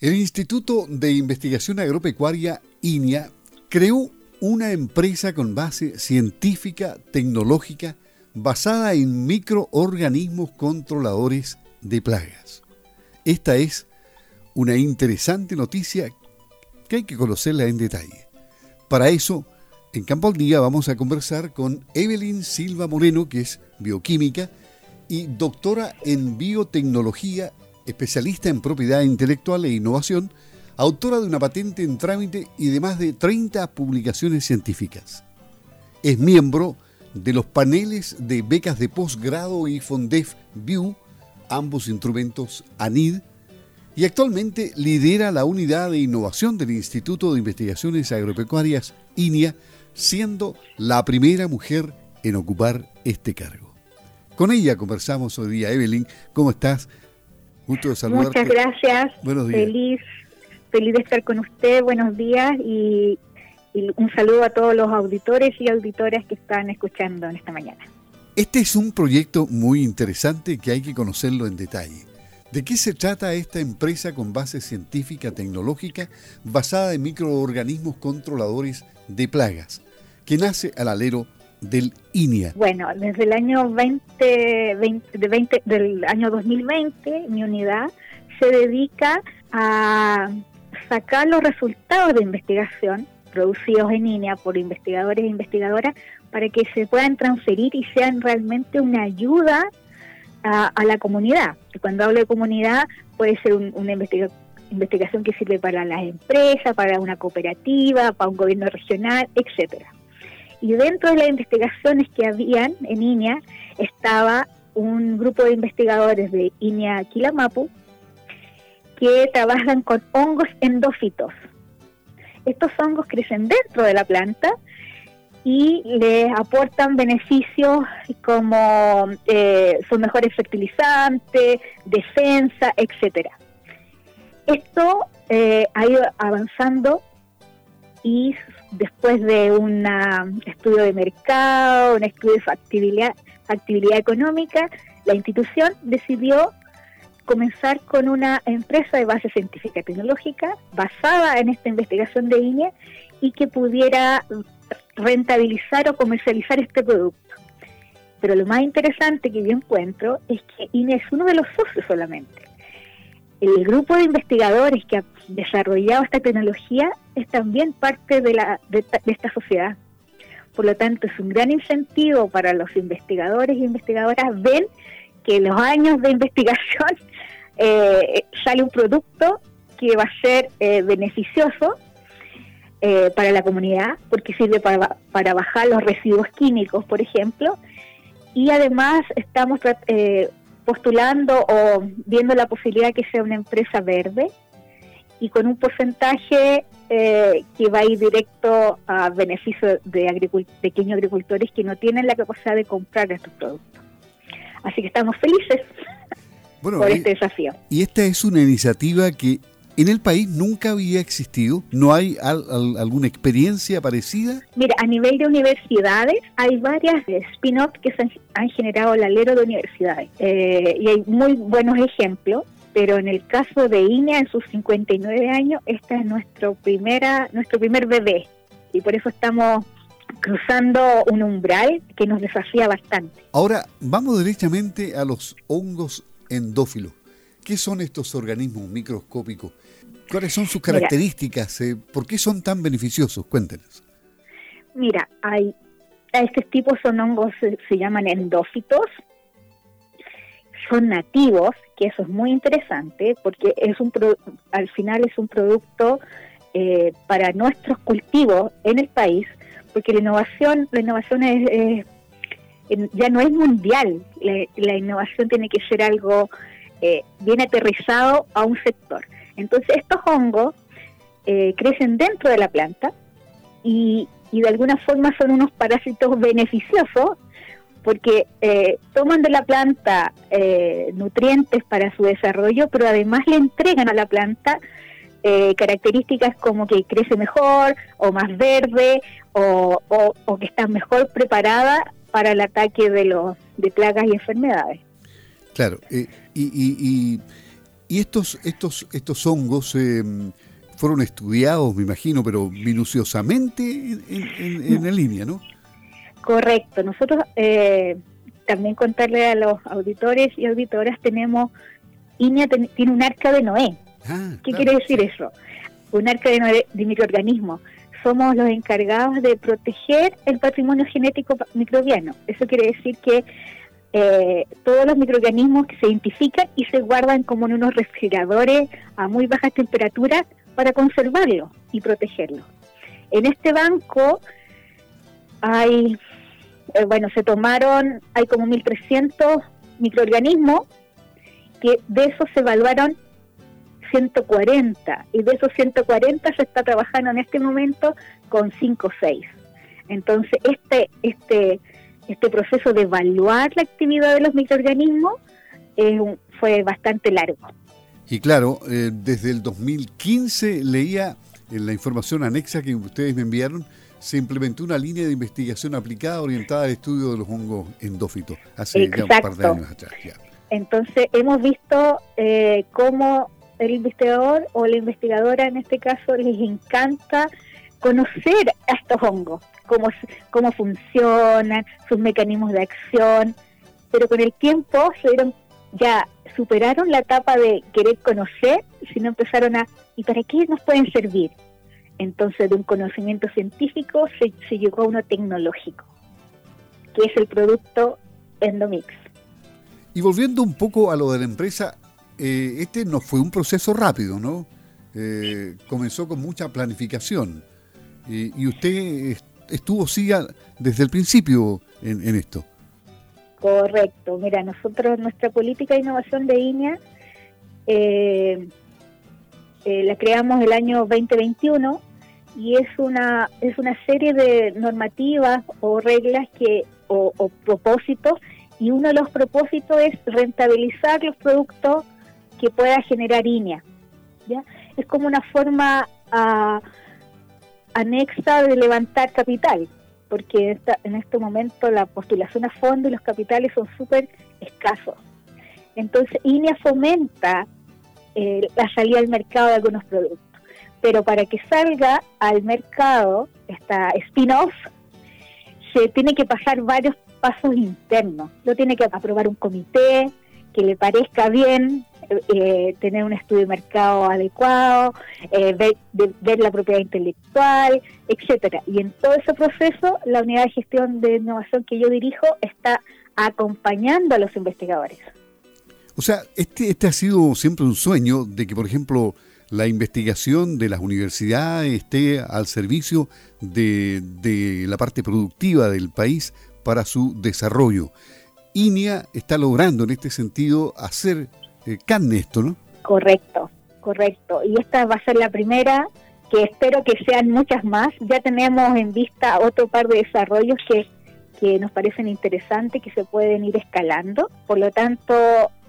El Instituto de Investigación Agropecuaria, INIA, creó una empresa con base científica, tecnológica, basada en microorganismos controladores de plagas. Esta es una interesante noticia que hay que conocerla en detalle. Para eso, en Campo al vamos a conversar con Evelyn Silva Moreno, que es bioquímica y doctora en biotecnología especialista en propiedad intelectual e innovación, autora de una patente en trámite y de más de 30 publicaciones científicas. Es miembro de los paneles de becas de posgrado y Fondef View, ambos instrumentos ANID, y actualmente lidera la unidad de innovación del Instituto de Investigaciones Agropecuarias INIA, siendo la primera mujer en ocupar este cargo. Con ella conversamos hoy día. Evelyn, ¿cómo estás? Muchas gracias. Buenos días. Feliz, feliz de estar con usted. Buenos días y, un saludo a todos los auditores y auditoras que están escuchando en esta mañana. Este es un proyecto muy interesante que hay que conocerlo en detalle. ¿De qué se trata esta empresa con base científica tecnológica basada en microorganismos controladores de plagas, que nace al alero del INIA? Bueno, desde el año 20, 20, del año 2020, mi unidad se dedica a sacar los resultados de investigación producidos en INIA por investigadores e investigadoras para que se puedan transferir y sean realmente una ayuda a, la comunidad. Y cuando hablo de comunidad, puede ser una investigación que sirve para las empresas, para una cooperativa, para un gobierno regional, etcétera. Y dentro de las investigaciones que habían en INEA estaba un grupo de investigadores de INEA Quilamapu que trabajan con hongos endófitos. Estos hongos crecen dentro de la planta y le aportan beneficios como eh, son mejores fertilizantes, defensa, etcétera. Esto eh, ha ido avanzando y después de un estudio de mercado, un estudio de factibilidad, económica, la institución decidió comenzar con una empresa de base científica y tecnológica basada en esta investigación de INE y que pudiera rentabilizar o comercializar este producto. Pero lo más interesante que yo encuentro es que INE es uno de los socios solamente el grupo de investigadores que ha desarrollado esta tecnología es también parte de, la, de, esta sociedad. Por lo tanto, es un gran incentivo para los investigadores y investigadoras ven que en los años de investigación eh, sale un producto que va a ser eh, beneficioso eh, para la comunidad, porque sirve para, para bajar los residuos químicos, por ejemplo, y además estamos postulando o viendo la posibilidad que sea una empresa verde y con un porcentaje eh, que va a ir directo a beneficio de pequeños agricultores que no tienen la capacidad de comprar estos productos. Así que estamos felices por este desafío. Y esta es una iniciativa que en el país nunca había existido. ¿No hay alguna experiencia parecida? Mira, a nivel de universidades hay varias spin-off que se han, generado el alero de universidades eh, y hay muy buenos ejemplos. Pero en el caso de INEA, en sus 59 años, esta es nuestro, primera, nuestro primer bebé. Y por eso estamos cruzando un umbral que nos desafía bastante. Ahora, vamos directamente a los hongos endófilos. ¿Qué son estos organismos microscópicos? ¿Cuáles son sus características? Eh, ¿Por qué son tan beneficiosos? Cuéntenos. Mira, hay a este tipo son hongos, se, llaman endófitos, son nativos, que eso es muy interesante, porque es un al final es un producto eh, para nuestros cultivos en el país, porque la innovación, la innovación es, ya no es mundial, la innovación tiene que ser algo eh, bien aterrizado a un sector. Entonces estos hongos eh, crecen dentro de la planta y, de alguna forma son unos parásitos beneficiosos porque eh, toman de la planta nutrientes para su desarrollo, pero además le entregan a la planta características como que crece mejor o más verde o, o que está mejor preparada para el ataque de, los, de plagas y enfermedades. Claro, y, Y estos, estos, estos hongos eh, fueron estudiados, me imagino, pero minuciosamente en, en, línea, ¿no? Correcto. Nosotros eh, también contarle a los auditores y auditoras, tenemos, INEA tiene un arca de Noé. Ah, ¿Qué quiere decir eso? Un arca de Noé de microorganismos. Somos los encargados de proteger el patrimonio genético microbiano. Eso quiere decir que eh, todos los microorganismos que se identifican y se guardan como en unos refrigeradores a muy bajas temperaturas para conservarlos y protegerlos. En este banco hay, eh, bueno, se tomaron, hay como 1.300 microorganismos que de esos se evaluaron 140 y de esos 140 se está trabajando en este momento con 5 o 6. Entonces, este, este este proceso de evaluar la actividad de los microorganismos fue bastante largo. Y claro, eh, desde el 2015 leía en la información anexa que ustedes me enviaron, se implementó una línea de investigación aplicada orientada al estudio de los hongos endófitos, hace ya un par de años atrás. Entonces, hemos visto eh, cómo el investigador o la investigadora en este caso les encanta conocer a estos hongos, cómo, cómo funcionan, sus mecanismos de acción, pero con el tiempo se dieron, ya superaron la etapa de querer conocer, sino empezaron a, ¿y para qué nos pueden servir? Entonces de un conocimiento científico se, se llegó a uno tecnológico, que es el producto Endomix. Y volviendo un poco a lo de la empresa, eh, este no fue un proceso rápido, ¿no? Eh, comenzó con mucha planificación. y usted estuvo siga desde el principio en, esto. Correcto. Mira, nosotros, nuestra política de innovación de INEA eh, eh, la creamos el año 2021 y es una es una serie de normativas o reglas que o, propósitos y uno de los propósitos es rentabilizar los productos que pueda generar INEA. ¿ya? Es como una forma a anexa de levantar capital, porque en este momento la postulación a fondo y los capitales son súper escasos. Entonces, INEA fomenta eh, la salida al mercado de algunos productos, pero para que salga al mercado esta spin-off, se tiene que pasar varios pasos internos. Lo tiene que aprobar un comité que le parezca bien, eh, tener un estudio de mercado adecuado, eh, ver, la propiedad intelectual, etcétera. Y en todo ese proceso, la unidad de gestión de innovación que yo dirijo está acompañando a los investigadores. O sea, este, este ha sido siempre un sueño de que, por ejemplo, la investigación de las universidades esté al servicio de, de la parte productiva del país para su desarrollo. INEA está logrando en este sentido hacer eh, carne esto, ¿no? Correcto, correcto. Y esta va a ser la primera, que espero que sean muchas más. Ya tenemos en vista otro par de desarrollos que, que nos parecen interesantes, que se pueden ir escalando. Por lo tanto,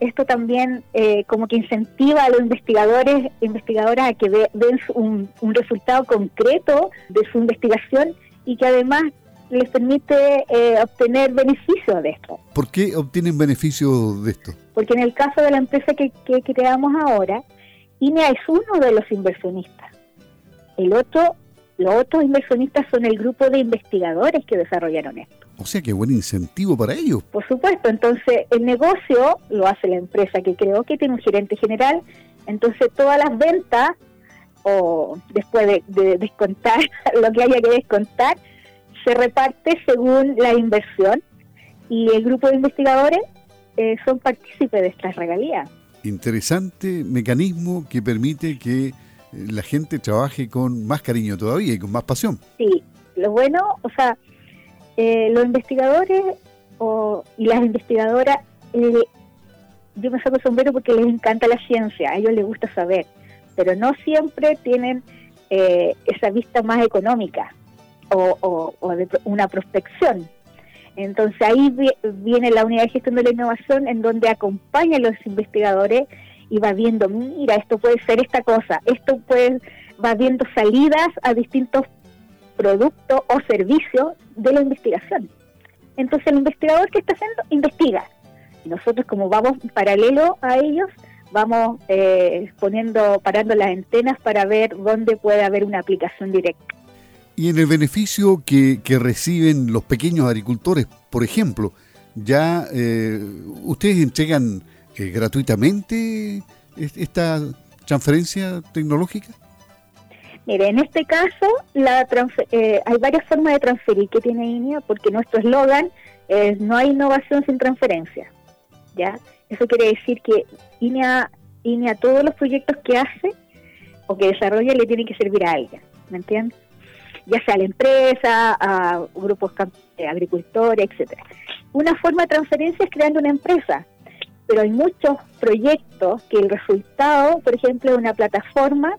esto también eh, como que incentiva a los investigadores, investigadoras a que vean un, un resultado concreto de su investigación y que además les permite eh, obtener beneficios de esto. ¿Por qué obtienen beneficios de esto? Porque en el caso de la empresa que, que creamos ahora, INEA es uno de los inversionistas. El otro, los otros inversionistas son el grupo de investigadores que desarrollaron esto. O sea, qué buen incentivo para ellos. Por supuesto, entonces el negocio lo hace la empresa que creó, que tiene un gerente general, entonces todas las ventas, o después de, de descontar lo que haya que descontar, se reparte según la inversión y el grupo de investigadores eh, son partícipes de estas regalías. Interesante mecanismo que permite que eh, la gente trabaje con más cariño todavía y con más pasión. Sí, lo bueno, o sea, eh, los investigadores o, y las investigadoras, yo me saco el sombrero porque les encanta la ciencia, a ellos les gusta saber, pero no siempre tienen esa vista más económica o, de una prospección. Entonces ahí viene la unidad de gestión de la innovación en donde acompaña a los investigadores y va viendo, mira, esto puede ser esta cosa, esto puede, va viendo salidas a distintos productos o servicios de la investigación. Entonces el investigador que está haciendo, investiga. Y nosotros como vamos paralelo a ellos, vamos eh, poniendo, parando las antenas para ver dónde puede haber una aplicación directa. Y en el beneficio que, reciben los pequeños agricultores, por ejemplo, ya eh, ustedes entregan eh, gratuitamente esta transferencia tecnológica. Mire, en este caso la hay varias formas de transferir que tiene INEA porque nuestro eslogan es no hay innovación sin transferencia. ¿ya? Eso quiere decir que INEA, INEA todos los proyectos que hace o que desarrolla le tienen que servir a alguien, ¿me entiendes? Ya sea a la empresa, a grupos de agricultores, etcétera. Una forma de transferencia es creando una empresa, pero hay muchos proyectos que el resultado, por ejemplo, es una plataforma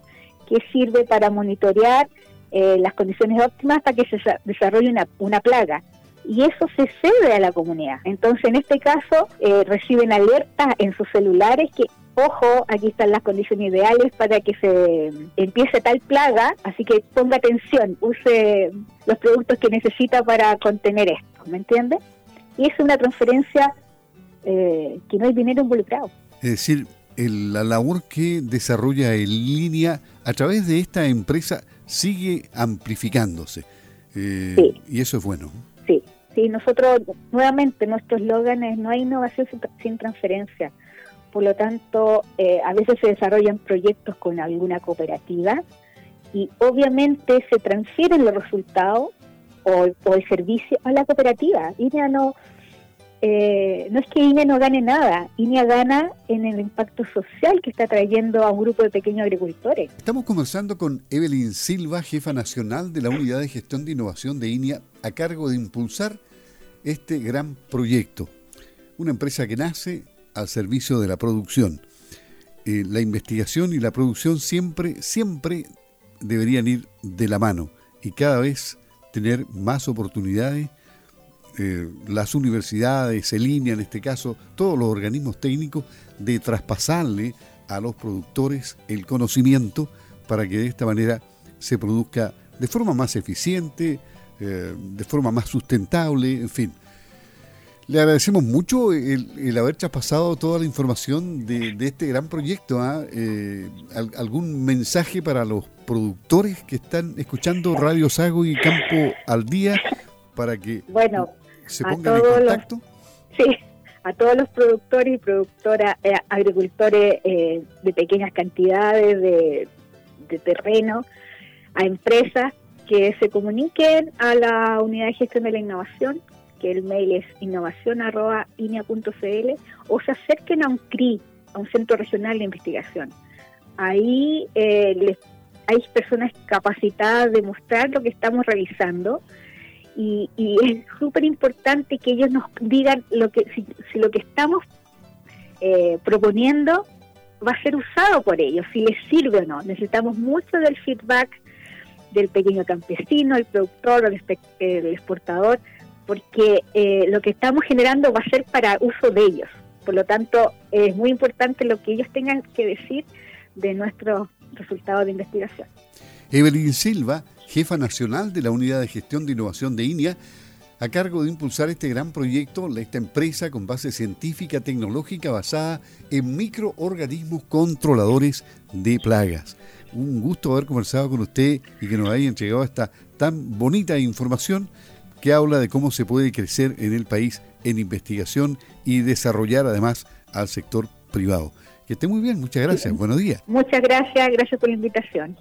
que sirve para monitorear eh, las condiciones óptimas para que se desarrolle una, una plaga y eso se cede a la comunidad. Entonces, en este caso, eh, reciben alertas en sus celulares que, ojo, aquí están las condiciones ideales para que se empiece tal plaga, así que ponga atención, use los productos que necesita para contener esto, ¿me entiende? Y es una transferencia eh, que no hay dinero involucrado. Es decir, la labor que desarrolla en línea a través de esta empresa sigue amplificándose. Eh, y eso es bueno. Sí, Sí, nosotros, nuevamente, nuestro eslogan es no hay innovación sin, transferencia. Por lo tanto, eh, a veces se desarrollan proyectos con alguna cooperativa y obviamente se transfieren los resultados o, el servicio a la cooperativa. INEA no, eh, no es que INEA no gane nada, INEA gana en el impacto social que está trayendo a un grupo de pequeños agricultores. Estamos conversando con Evelyn Silva, jefa nacional de la Unidad de Gestión de Innovación de INEA, a cargo de impulsar este gran proyecto. Una empresa que nace al servicio de la producción. Eh, la investigación y la producción siempre, siempre deberían ir de la mano y cada vez tener más oportunidades. Eh, las universidades, el INEA en este caso, todos los organismos técnicos, de traspasarle a los productores el conocimiento para que de esta manera se produzca de forma más eficiente, eh, de forma más sustentable, en fin. Le agradecemos mucho el, haber traspasado toda la información de, este gran proyecto. ¿ah? Eh, ¿Algún mensaje para los productores que están escuchando Radio Sago y Campo al Día para que bueno, se pongan en contacto? sí, a todos los productores y productoras, eh, agricultores de pequeñas cantidades de, de terreno, a empresas que se comuniquen a la unidad de gestión de la innovación, que el mail es innovación.inea.cl, o se acerquen a un CRI, a un centro regional de investigación. Ahí eh, hay personas capacitadas de mostrar lo que estamos realizando y, es súper importante que ellos nos digan lo que si, lo que estamos eh, proponiendo va a ser usado por ellos, si les sirve o no. Necesitamos mucho del feedback del pequeño campesino, el productor, el, el exportador, porque eh, lo que estamos generando va a ser para uso de ellos. Por lo tanto, es muy importante lo que ellos tengan que decir de nuestros resultados de investigación. Evelyn Silva, jefa nacional de la Unidad de Gestión de Innovación de INEA, a cargo de impulsar este gran proyecto, esta empresa con base científica tecnológica basada en microorganismos controladores de plagas un gusto haber conversado con usted y que nos haya entregado esta tan bonita información que habla de cómo se puede crecer en el país en investigación y desarrollar además al sector privado. Que esté muy bien, muchas gracias, buenos días. Muchas gracias, gracias por la invitación.